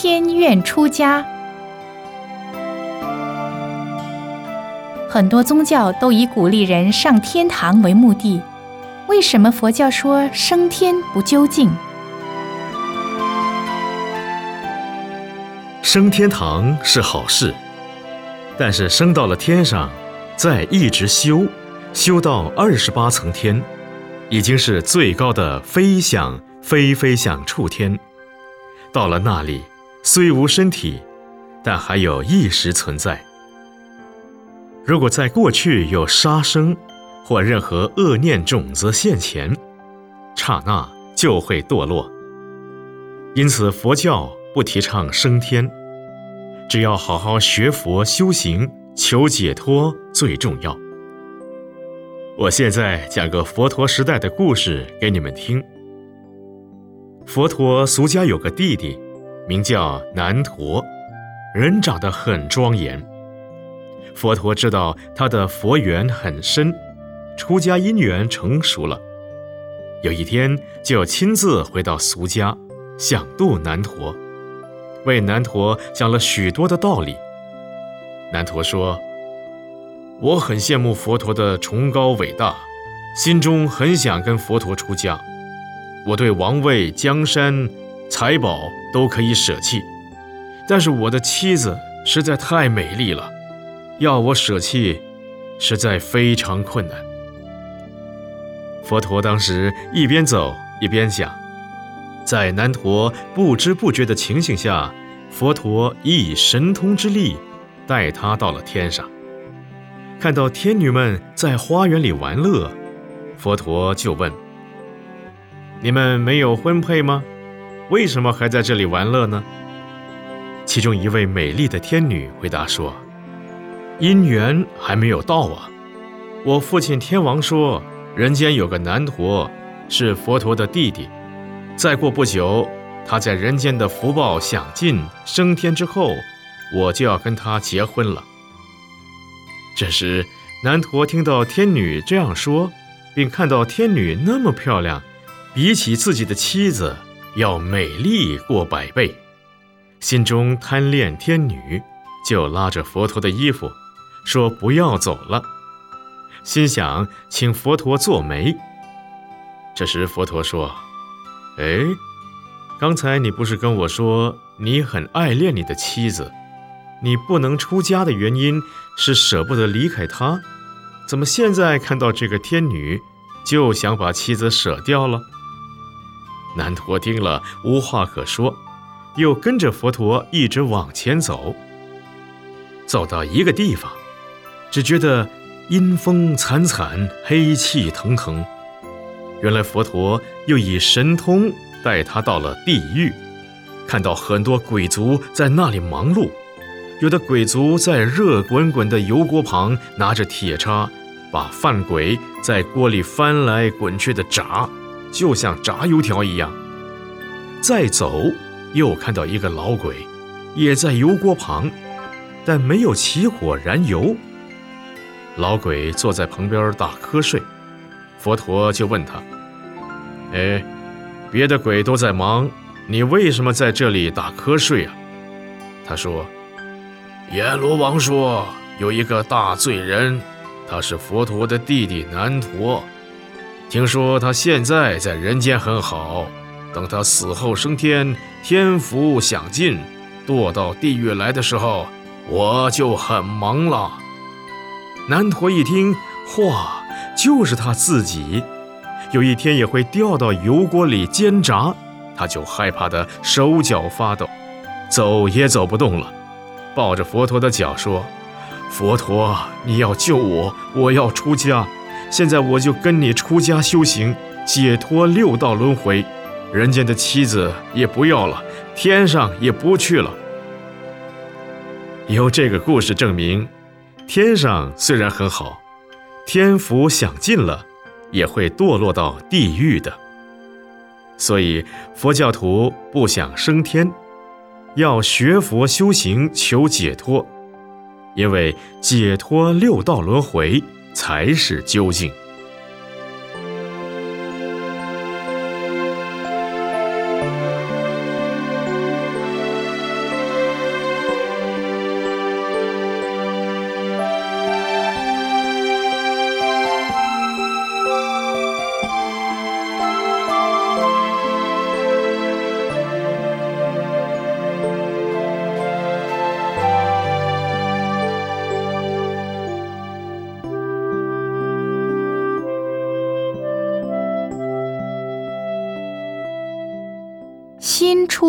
天愿出家。很多宗教都以鼓励人上天堂为目的，为什么佛教说升天不究竟？升天堂是好事，但是升到了天上，再一直修，修到二十八层天，已经是最高的飞翔飞飞翔处天。到了那里，虽无身体，但还有意识存在。如果在过去有杀生或任何恶念种子现前，刹那就会堕落。因此，佛教不提倡升天。只要好好学佛修行，求解脱最重要。我现在讲个佛陀时代的故事给你们听。佛陀俗家有个弟弟，名叫南陀，人长得很庄严。佛陀知道他的佛缘很深，出家因缘成熟了，有一天就亲自回到俗家，想度南陀。为南陀讲了许多的道理。南陀说：“我很羡慕佛陀的崇高伟大，心中很想跟佛陀出家。我对王位、江山、财宝都可以舍弃，但是我的妻子实在太美丽了，要我舍弃，实在非常困难。”佛陀当时一边走一边想。在南陀不知不觉的情形下，佛陀以神通之力带他到了天上。看到天女们在花园里玩乐，佛陀就问：“你们没有婚配吗？为什么还在这里玩乐呢？”其中一位美丽的天女回答说：“姻缘还没有到啊！我父亲天王说，人间有个南陀，是佛陀的弟弟。”再过不久，他在人间的福报享尽，升天之后，我就要跟他结婚了。这时，南陀听到天女这样说，并看到天女那么漂亮，比起自己的妻子要美丽过百倍，心中贪恋天女，就拉着佛陀的衣服，说不要走了，心想请佛陀做媒。这时，佛陀说。哎，刚才你不是跟我说你很爱恋你的妻子，你不能出家的原因是舍不得离开她，怎么现在看到这个天女就想把妻子舍掉了？南陀听了无话可说，又跟着佛陀一直往前走。走到一个地方，只觉得阴风惨惨，黑气腾腾。原来佛陀又以神通带他到了地狱，看到很多鬼族在那里忙碌，有的鬼族在热滚滚的油锅旁拿着铁叉，把饭鬼在锅里翻来滚去的炸，就像炸油条一样。再走，又看到一个老鬼，也在油锅旁，但没有起火燃油。老鬼坐在旁边打瞌睡。佛陀就问他：“哎，别的鬼都在忙，你为什么在这里打瞌睡啊？”他说：“阎罗王说有一个大罪人，他是佛陀的弟弟南陀。听说他现在在人间很好，等他死后升天，天福享尽，堕到地狱来的时候，我就很忙了。”南陀一听，哇！就是他自己，有一天也会掉到油锅里煎炸，他就害怕的手脚发抖，走也走不动了，抱着佛陀的脚说：“佛陀，你要救我，我要出家，现在我就跟你出家修行，解脱六道轮回，人间的妻子也不要了，天上也不去了。”由这个故事证明，天上虽然很好。天福享尽了，也会堕落到地狱的。所以佛教徒不想升天，要学佛修行求解脱，因为解脱六道轮回才是究竟。出